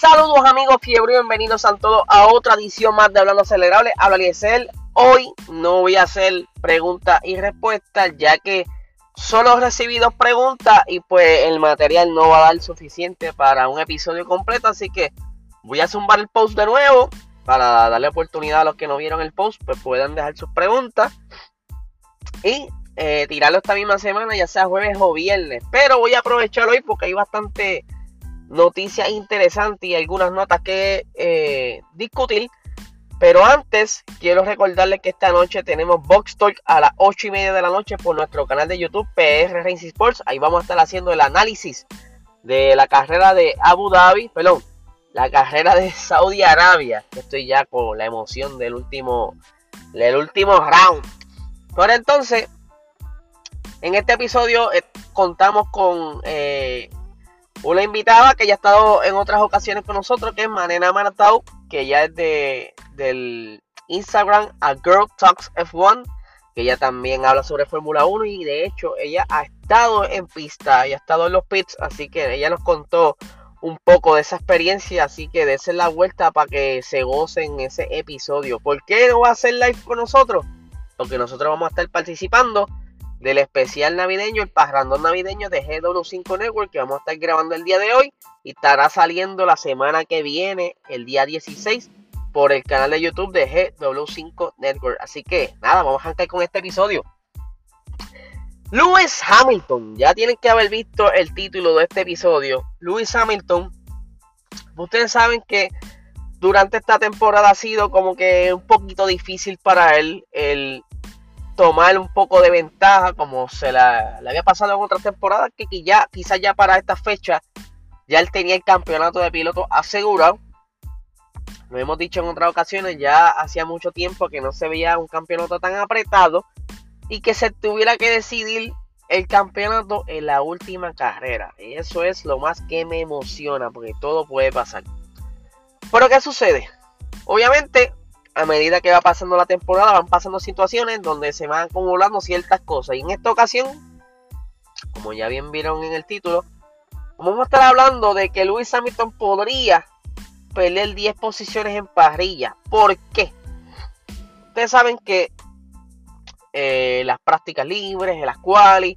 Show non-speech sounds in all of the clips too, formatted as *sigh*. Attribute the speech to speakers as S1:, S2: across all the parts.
S1: Saludos amigos fiebre, bienvenidos a todos a otra edición más de Hablando Acelerable. Habla Liesel. Hoy no voy a hacer preguntas y respuestas ya que solo he recibido preguntas y pues el material no va a dar suficiente para un episodio completo. Así que voy a zumbar el post de nuevo para darle oportunidad a los que no vieron el post, pues puedan dejar sus preguntas y eh, tirarlo esta misma semana, ya sea jueves o viernes. Pero voy a aprovechar hoy porque hay bastante noticias interesantes y algunas notas que eh, discutir. Pero antes, quiero recordarles que esta noche tenemos Box Talk a las 8 y media de la noche por nuestro canal de YouTube PR Racing Sports. Ahí vamos a estar haciendo el análisis de la carrera de Abu Dhabi, perdón, la carrera de Saudi Arabia. Estoy ya con la emoción del último, del último round. Por entonces, en este episodio eh, contamos con eh, una invitada que ya ha estado en otras ocasiones con nosotros, que es Manena Martau, que ya es de, del Instagram a Girl Talks F1, que ella también habla sobre Fórmula 1 y de hecho ella ha estado en pista, y ha estado en los pits, así que ella nos contó un poco de esa experiencia, así que dense la vuelta para que se gocen ese episodio. ¿Por qué no va a hacer live con nosotros? Porque nosotros vamos a estar participando del especial navideño, el parrandón navideño de GW5 Network que vamos a estar grabando el día de hoy y estará saliendo la semana que viene, el día 16, por el canal de YouTube de GW5 Network. Así que nada, vamos a arrancar con este episodio. Lewis Hamilton, ya tienen que haber visto el título de este episodio. Lewis Hamilton, ustedes saben que durante esta temporada ha sido como que un poquito difícil para él el tomar un poco de ventaja como se la, le había pasado en otras temporadas que, ya quizás ya para esta fecha ya él tenía el campeonato de piloto asegurado. Lo hemos dicho en otras ocasiones ya hacía mucho tiempo que no se veía un campeonato tan apretado y que se tuviera que decidir el campeonato en la última carrera. Eso es lo más que me emociona porque todo puede pasar. Pero qué sucede obviamente a medida que va pasando la temporada, van pasando situaciones donde se van acumulando ciertas cosas. Y en esta ocasión, como ya bien vieron en el título, vamos a estar hablando de que Luis Hamilton podría pelear 10 posiciones en parrilla. ¿Por qué? Ustedes saben que eh, las prácticas libres, las cuales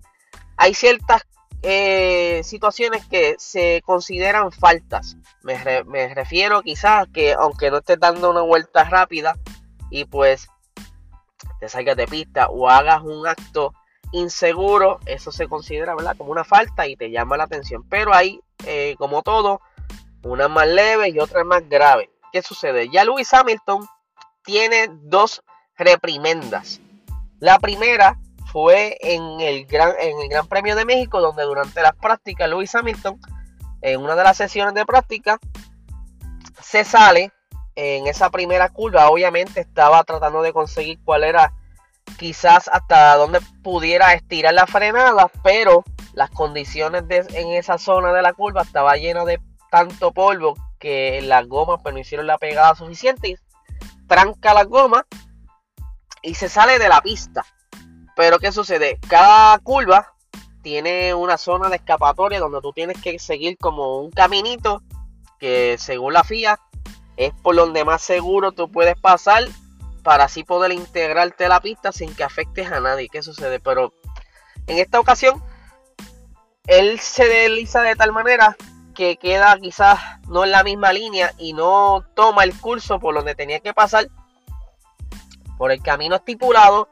S1: hay ciertas eh, situaciones que se consideran faltas. Me, refiero quizás que aunque no estés dando una vuelta rápida y pues te salgas de pista o hagas un acto inseguro, eso se considera como una falta y te llama la atención. Pero hay, eh, como todo, una más leve y otra más grave. ¿Qué sucede? Ya Lewis Hamilton tiene dos reprimendas. La primera fue en el, gran, en el Gran Premio de México, donde durante las prácticas Lewis Hamilton, en una de las sesiones de práctica, se sale en esa primera curva. Obviamente estaba tratando de conseguir cuál era quizás hasta donde pudiera estirar la frenada, pero las condiciones en esa zona de la curva estaba lleno de tanto polvo que las gomas pues, no hicieron la pegada suficiente y tranca la goma y se sale de la pista. Pero ¿qué sucede? Cada curva tiene una zona de escapatoria donde tú tienes que seguir como un caminito que según la FIA es por donde más seguro tú puedes pasar para así poder integrarte a la pista sin que afectes a nadie. ¿Qué sucede? Pero en esta ocasión él se desliza de tal manera que queda quizás no en la misma línea y no toma el curso por donde tenía que pasar por el camino estipulado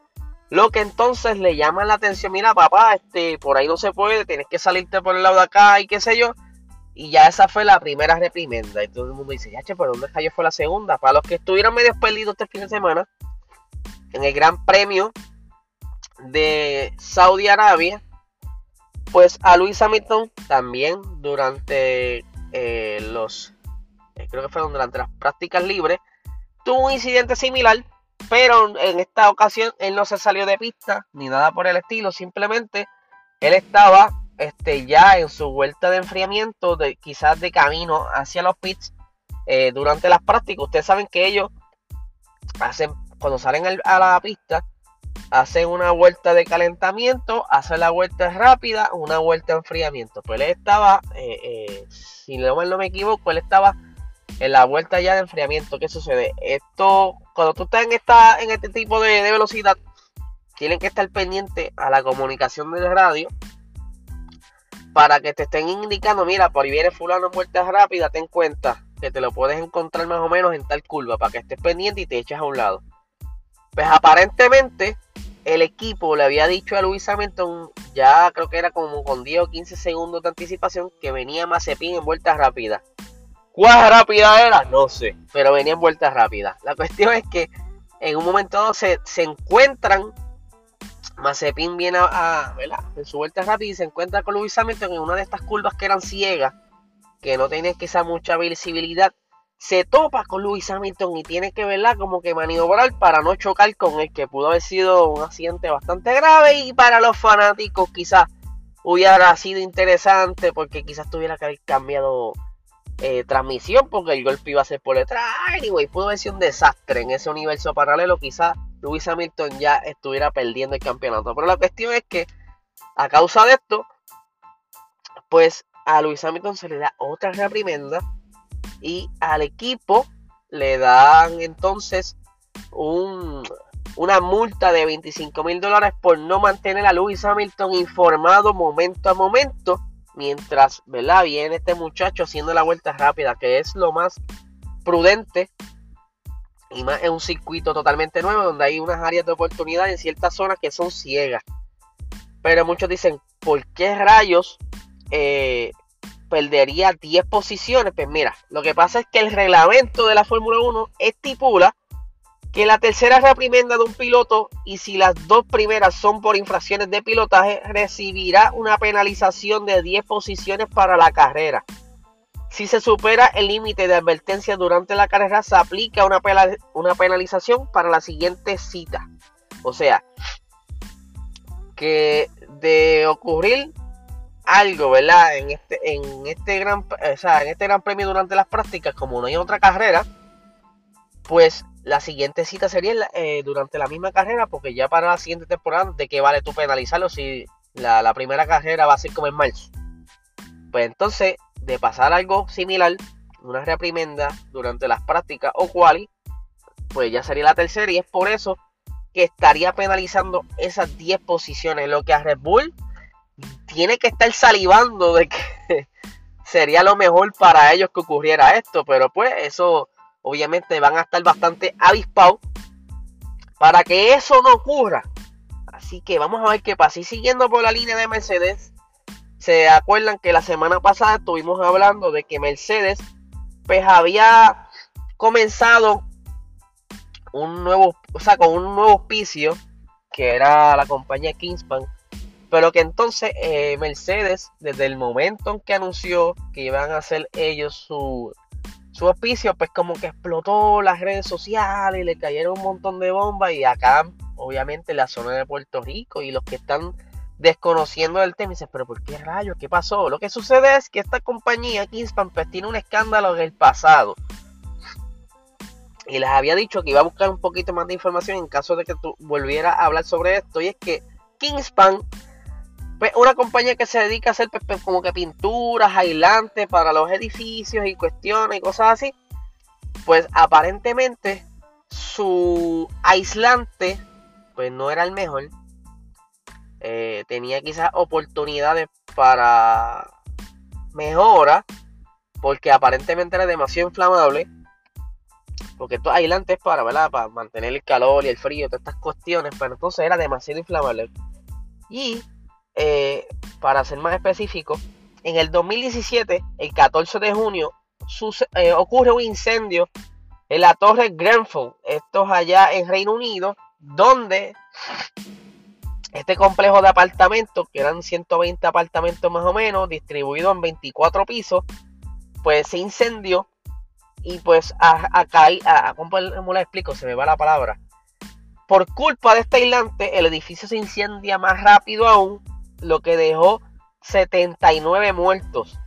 S1: lo que entonces le llama la atención, mira papá, este, por ahí no se puede, tienes que salirte por el lado de acá y qué sé yo. Y ya esa fue la primera reprimenda. Y todo el mundo dice, ya che, pero ¿dónde cayó fue la segunda? Para los que estuvieron medio perdidos este fin de semana, en el Gran Premio de Saudi Arabia, pues a Luis Hamilton también durante eh, los, eh, creo que fueron durante las prácticas libres, tuvo un incidente similar pero en esta ocasión él no se salió de pista ni nada por el estilo. Simplemente él estaba este, ya en su vuelta de enfriamiento, de, quizás de camino hacia los pits eh, durante las prácticas. Ustedes saben que ellos hacen, cuando salen a la pista, hacen una vuelta de calentamiento, hacen la vuelta rápida, una vuelta de enfriamiento. Pues él estaba, eh, eh, si no me equivoco, él estaba en la vuelta ya de enfriamiento, ¿qué sucede? Esto, cuando tú estás en, en este tipo de, velocidad, tienen que estar pendientes a la comunicación del radio para que te estén indicando, mira, por ahí viene fulano en vueltas rápidas, ten cuenta que te lo puedes encontrar más o menos en tal curva, para que estés pendiente y te eches a un lado. Pues aparentemente el equipo le había dicho a Luis Hamilton, ya creo que era como con 10 o 15 segundos de anticipación, que venía Mazepin en vueltas rápidas. ¿Cuál rápida era? No sé, pero venía en vueltas rápidas. La cuestión es que en un momento se, se encuentran, Mazepin viene a, en su vuelta rápida y se encuentra con Luis Hamilton en una de estas curvas que eran ciegas, que no tienen quizá mucha visibilidad se topa con Lewis Hamilton y tiene que verla como que maniobrar para no chocar con el que pudo haber sido un accidente bastante grave y para los fanáticos quizás hubiera sido interesante porque quizás tuviera que haber cambiado eh, transmisión porque el golpe iba a ser por detrás. Anyway, pudo haber sido un desastre en ese universo paralelo. Quizás Lewis Hamilton ya estuviera perdiendo el campeonato. Pero la cuestión es que a causa de esto, pues a Lewis Hamilton se le da otra reprimenda y al equipo le dan entonces una multa de 25 mil dólares por no mantener a Lewis Hamilton informado momento a momento mientras ¿verdad? viene este muchacho haciendo la vuelta rápida, que es lo más prudente y más en un circuito totalmente nuevo donde hay unas áreas de oportunidad en ciertas zonas que son ciegas. Pero muchos dicen, ¿por qué rayos eh, perdería 10 posiciones. Pues mira, lo que pasa es que el reglamento de la Fórmula 1 estipula que la tercera reprimenda de un piloto y si las dos primeras son por infracciones de pilotaje, recibirá una penalización de 10 posiciones para la carrera. Si se supera el límite de advertencia durante la carrera, se aplica una, una penalización para la siguiente cita. O sea, que de ocurrir algo, ¿verdad? En este, en este gran, o sea, en este gran premio durante las prácticas, como no hay otra carrera, pues la siguiente cita sería eh, durante la misma carrera, porque ya para la siguiente temporada, ¿de qué vale tú penalizarlo si la, primera carrera va a ser como en marzo? Pues entonces, de pasar algo similar, una reprimenda durante las prácticas o quali, pues ya sería la tercera y es por eso que estaría penalizando esas 10 posiciones, lo que a Red Bull tiene que estar salivando de que *laughs* sería lo mejor para ellos que ocurriera esto, pero pues eso obviamente van a estar bastante avispados para que eso no ocurra. Así que vamos a ver qué pasa. Y siguiendo por la línea de Mercedes, se acuerdan que la semana pasada estuvimos hablando de que Mercedes pues había comenzado un nuevo, o sea, con un nuevo auspicio que era la compañía Kingspan pero que entonces eh, Mercedes, desde el momento en que anunció que iban a hacer ellos su, su auspicio, pues como que explotó las redes sociales, y le cayeron un montón de bombas y acá, obviamente, la zona de Puerto Rico y los que están desconociendo el tema, dicen, pero ¿por qué rayos? ¿Qué pasó? Lo que sucede es que esta compañía, Kingspan, pues tiene un escándalo en el pasado. Y les había dicho que iba a buscar un poquito más de información en caso de que tú volvieras a hablar sobre esto. Y es que Kingspan pues, una compañía que se dedica a hacer pues, pues, como que pinturas, aislantes para los edificios y cuestiones y cosas así, pues aparentemente su aislante pues no era el mejor. Eh, tenía quizás oportunidades para mejora, porque aparentemente era demasiado inflamable. Porque estos aislantes para, ¿verdad? para mantener el calor y el frío, todas estas cuestiones, pero entonces era demasiado inflamable. Y eh, para ser más específico, en el 2017, el 14 de junio, eh, ocurre un incendio en la torre Grenfell, esto es allá en Reino Unido, donde este complejo de apartamentos, que eran 120 apartamentos más o menos, distribuidos en 24 pisos, pues se incendió y pues acá, ¿cómo le explico? Se me va la palabra. Por culpa de este aislante, el edificio se incendia más rápido aún lo que dejó 79 muertos.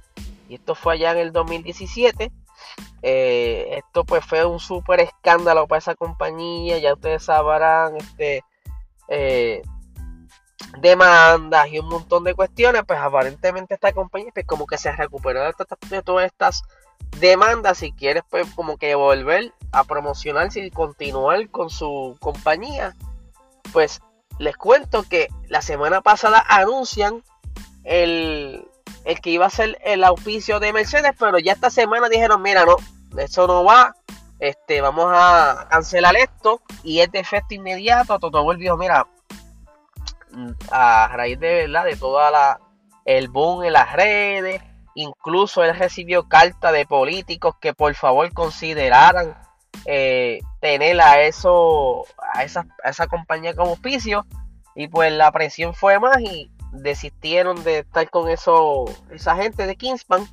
S1: Y esto fue allá en el 2017. Eh, esto pues fue un súper escándalo para esa compañía. Ya ustedes sabrán, este, eh, demandas y un montón de cuestiones. Pues aparentemente esta compañía pues como que se recuperó de, todas estas demanda si quieres pues como que volver a promocionarse y continuar con su compañía. Pues les cuento que la semana pasada anuncian el, el que iba a ser el auspicio de Mercedes, pero ya esta semana dijeron, mira, no, eso no va, este, vamos a cancelar esto y es de efecto inmediato. Toto volvió, mira, a raíz de verdad de toda la el boom en las redes, incluso él recibió carta de políticos que por favor consideraran eh, tener a eso a esa, a esa compañía como auspicio y pues la presión fue más y desistieron de estar con eso esa gente de Kingspan.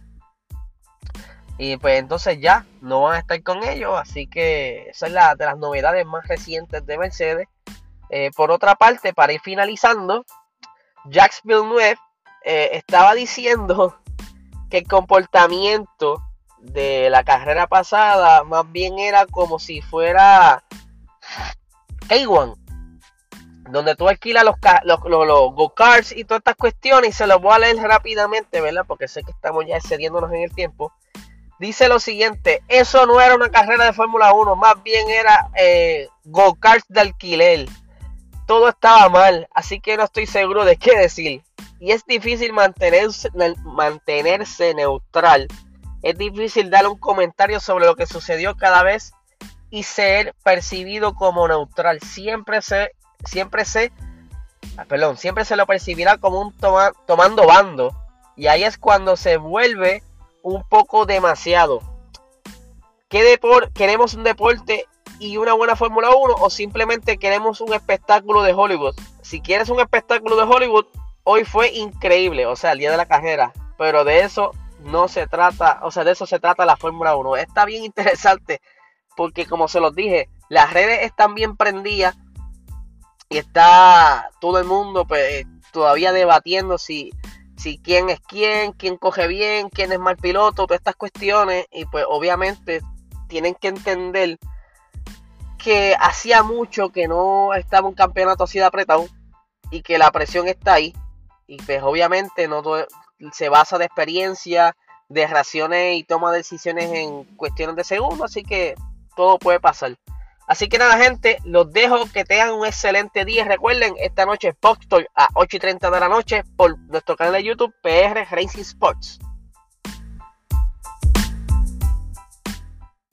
S1: Y pues entonces ya no van a estar con ellos. Así que esa es la de las novedades más recientes de Mercedes. Eh, por otra parte, para ir finalizando, Jacques Villeneuve eh, estaba diciendo que el comportamiento de la carrera pasada más bien era como si fuera K1, donde tú alquilas los, los, los, go-karts y todas estas cuestiones, y se los voy a leer rápidamente, ¿verdad? Porque sé que estamos ya excediéndonos en el tiempo. Dice lo siguiente, eso no era una carrera de Fórmula 1, más bien era eh, go-karts de alquiler todo estaba mal, así que no estoy seguro de qué decir. Y es difícil mantenerse, mantenerse neutral. Es difícil dar un comentario sobre lo que sucedió cada vez y ser percibido como neutral. Siempre se, siempre se, ah, perdón, siempre se lo percibirá como un tomando bando. Y ahí es cuando se vuelve un poco demasiado. ¿Qué queremos un deporte y una buena Fórmula 1 o simplemente queremos un espectáculo de Hollywood. Si quieres un espectáculo de Hollywood, hoy fue increíble, o sea, el día de la carrera, pero de eso no se trata, o sea, de eso se trata la Fórmula 1. Está bien interesante porque como se los dije, las redes están bien prendidas y está todo el mundo pues, todavía debatiendo si, si quién es quién, quién coge bien, quién es mal piloto, todas estas cuestiones y pues obviamente tienen que entender que hacía mucho que no estaba un campeonato así de apretado y que la presión está ahí. Y pues obviamente no se basa de experiencia, de raciones y toma decisiones en cuestiones de segundos, así que todo puede pasar. Así que nada, gente, los dejo que tengan un excelente día. Recuerden, esta noche es a 8 y 30 de la noche por nuestro canal de YouTube PR Racing Sports.